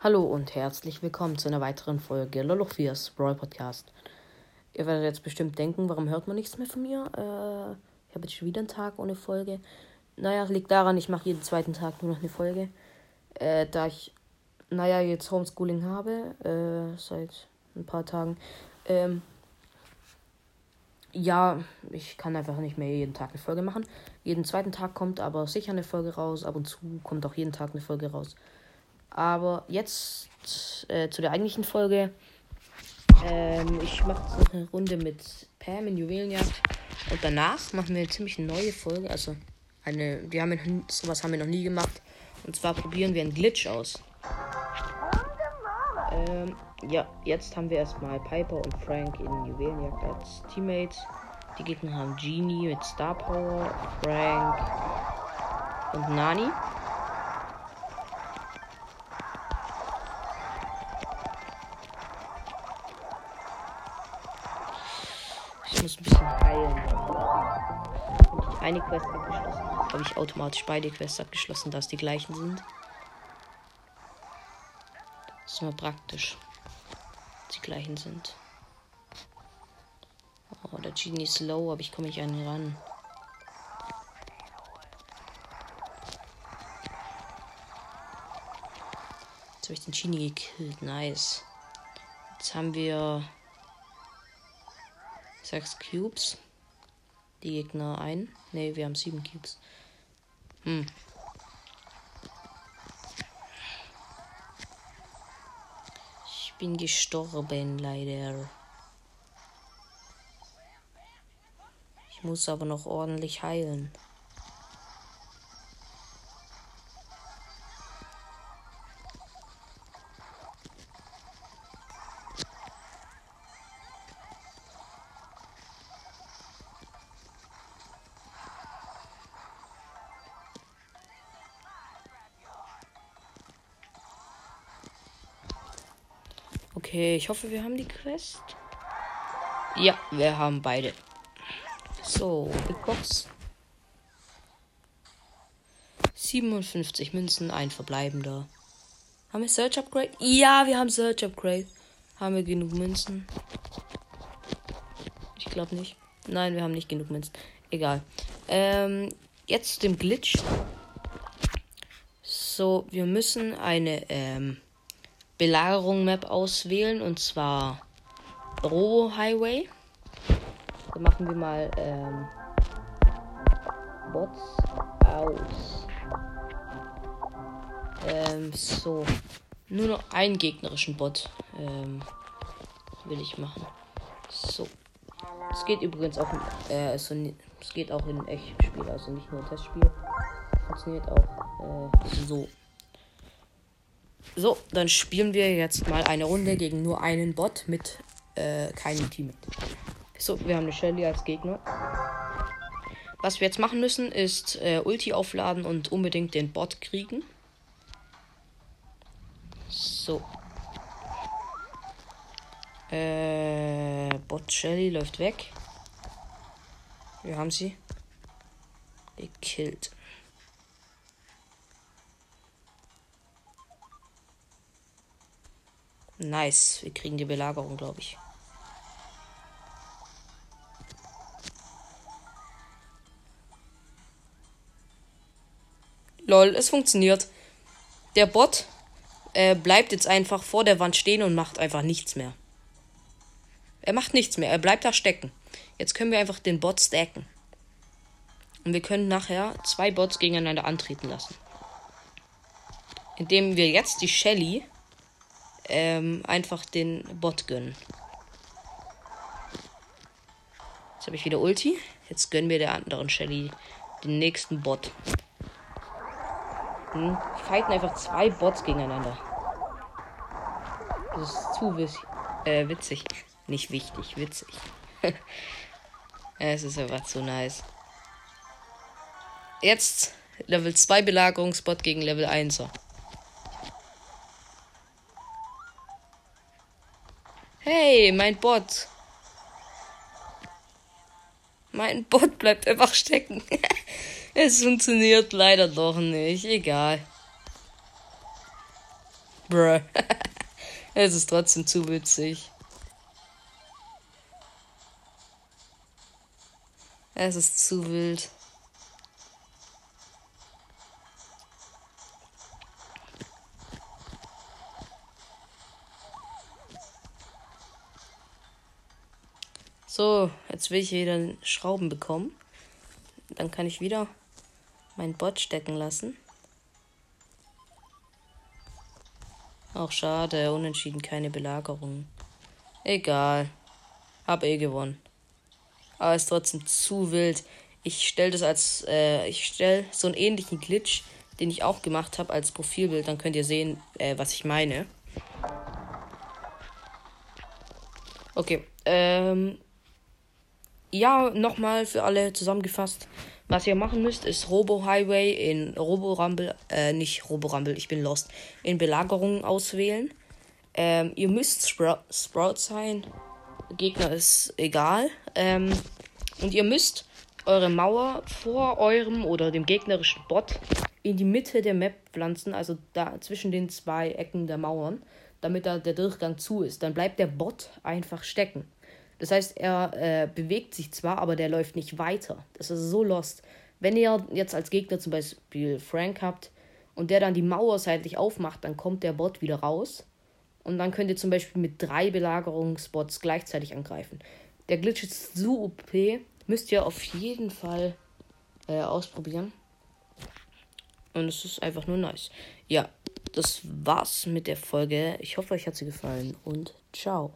Hallo und herzlich willkommen zu einer weiteren Folge Lolofias Brawl Podcast. Ihr werdet jetzt bestimmt denken, warum hört man nichts mehr von mir? Äh, ich habe jetzt schon wieder einen Tag ohne Folge. Naja, liegt daran, ich mache jeden zweiten Tag nur noch eine Folge. Äh, da ich, naja, jetzt Homeschooling habe, äh, seit ein paar Tagen. Ähm, ja, ich kann einfach nicht mehr jeden Tag eine Folge machen. Jeden zweiten Tag kommt aber sicher eine Folge raus. Ab und zu kommt auch jeden Tag eine Folge raus. Aber jetzt äh, zu der eigentlichen Folge. Ähm, ich mache noch eine Runde mit Pam in Juwelenjagd. Und danach machen wir eine ziemlich neue Folge. Also eine, wir haben sowas haben wir noch nie gemacht. Und zwar probieren wir einen Glitch aus. Ähm, ja, jetzt haben wir erstmal Piper und Frank in Juwelenjagd als Teammates. Die Gegner haben Genie mit Star Power, Frank und Nani. Ich muss ein bisschen heilen. Wenn ich eine Quest abgeschlossen habe, habe ich automatisch beide Quests abgeschlossen, da es die gleichen sind. Das ist immer praktisch. Dass die gleichen sind. Oh, der Genie ist low, aber ich komme nicht an ihn ran. Jetzt habe ich den Genie gekillt. Nice. Jetzt haben wir sechs Cubes. Die Gegner ein. Ne, wir haben sieben Cubes. Hm. Ich bin gestorben, leider. Ich muss aber noch ordentlich heilen. Okay, ich hoffe, wir haben die Quest. Ja, wir haben beide. So, Big Box. 57 Münzen, ein verbleibender. Haben wir Search Upgrade? Ja, wir haben Search Upgrade. Haben wir genug Münzen? Ich glaube nicht. Nein, wir haben nicht genug Münzen. Egal. Ähm, jetzt dem Glitch. So, wir müssen eine ähm, Belagerung Map auswählen und zwar Robo Highway. Dann machen wir mal ähm, Bots aus. Ähm, so. Nur noch einen gegnerischen Bot ähm, will ich machen. So. Es geht übrigens auch, äh, also, es geht auch in Echtspiel, also nicht nur Testspiel. Funktioniert auch äh, so. So, dann spielen wir jetzt mal eine Runde gegen nur einen Bot mit äh, keinem Team. So, wir haben eine Shelly als Gegner. Was wir jetzt machen müssen, ist äh, Ulti aufladen und unbedingt den Bot kriegen. So. Äh, Bot Shelly läuft weg. Wir haben sie gekillt. Nice. Wir kriegen die Belagerung, glaube ich. Lol, es funktioniert. Der Bot äh, bleibt jetzt einfach vor der Wand stehen und macht einfach nichts mehr. Er macht nichts mehr. Er bleibt da stecken. Jetzt können wir einfach den Bot stacken. Und wir können nachher zwei Bots gegeneinander antreten lassen. Indem wir jetzt die Shelly ähm, einfach den Bot gönnen. Jetzt habe ich wieder Ulti. Jetzt gönnen wir der anderen Shelly den nächsten Bot. Hm, fighten einfach zwei Bots gegeneinander. Das ist zu witzig. Äh, witzig. Nicht wichtig, witzig. es ist einfach zu nice. Jetzt Level 2 Belagerungsbot gegen Level 1er. Hey, mein Bot. Mein Bot bleibt einfach stecken. es funktioniert leider doch nicht. Egal. Bruh. es ist trotzdem zu witzig. Es ist zu wild. So, jetzt will ich wieder Schrauben bekommen. Dann kann ich wieder mein Bot stecken lassen. Auch schade, unentschieden keine Belagerung. Egal. Hab eh gewonnen. Aber ist trotzdem zu wild. Ich stelle das als, äh, ich stelle so einen ähnlichen Glitch, den ich auch gemacht habe als Profilbild. Dann könnt ihr sehen, äh, was ich meine. Okay, ähm, ja, nochmal für alle zusammengefasst. Was ihr machen müsst, ist Robo Highway in Robo Rumble, äh, nicht Robo Rumble, ich bin lost, in Belagerungen auswählen. Ähm, ihr müsst Sprout, Sprout sein. Gegner ist egal. Ähm, und ihr müsst eure Mauer vor eurem oder dem gegnerischen Bot in die Mitte der Map pflanzen, also da zwischen den zwei Ecken der Mauern, damit da der Durchgang zu ist. Dann bleibt der Bot einfach stecken. Das heißt, er äh, bewegt sich zwar, aber der läuft nicht weiter. Das ist so lost. Wenn ihr jetzt als Gegner zum Beispiel Frank habt und der dann die Mauer seitlich aufmacht, dann kommt der Bot wieder raus. Und dann könnt ihr zum Beispiel mit drei Belagerungsbots gleichzeitig angreifen. Der Glitch ist so OP. Müsst ihr auf jeden Fall äh, ausprobieren. Und es ist einfach nur nice. Ja, das war's mit der Folge. Ich hoffe, euch hat sie gefallen und ciao.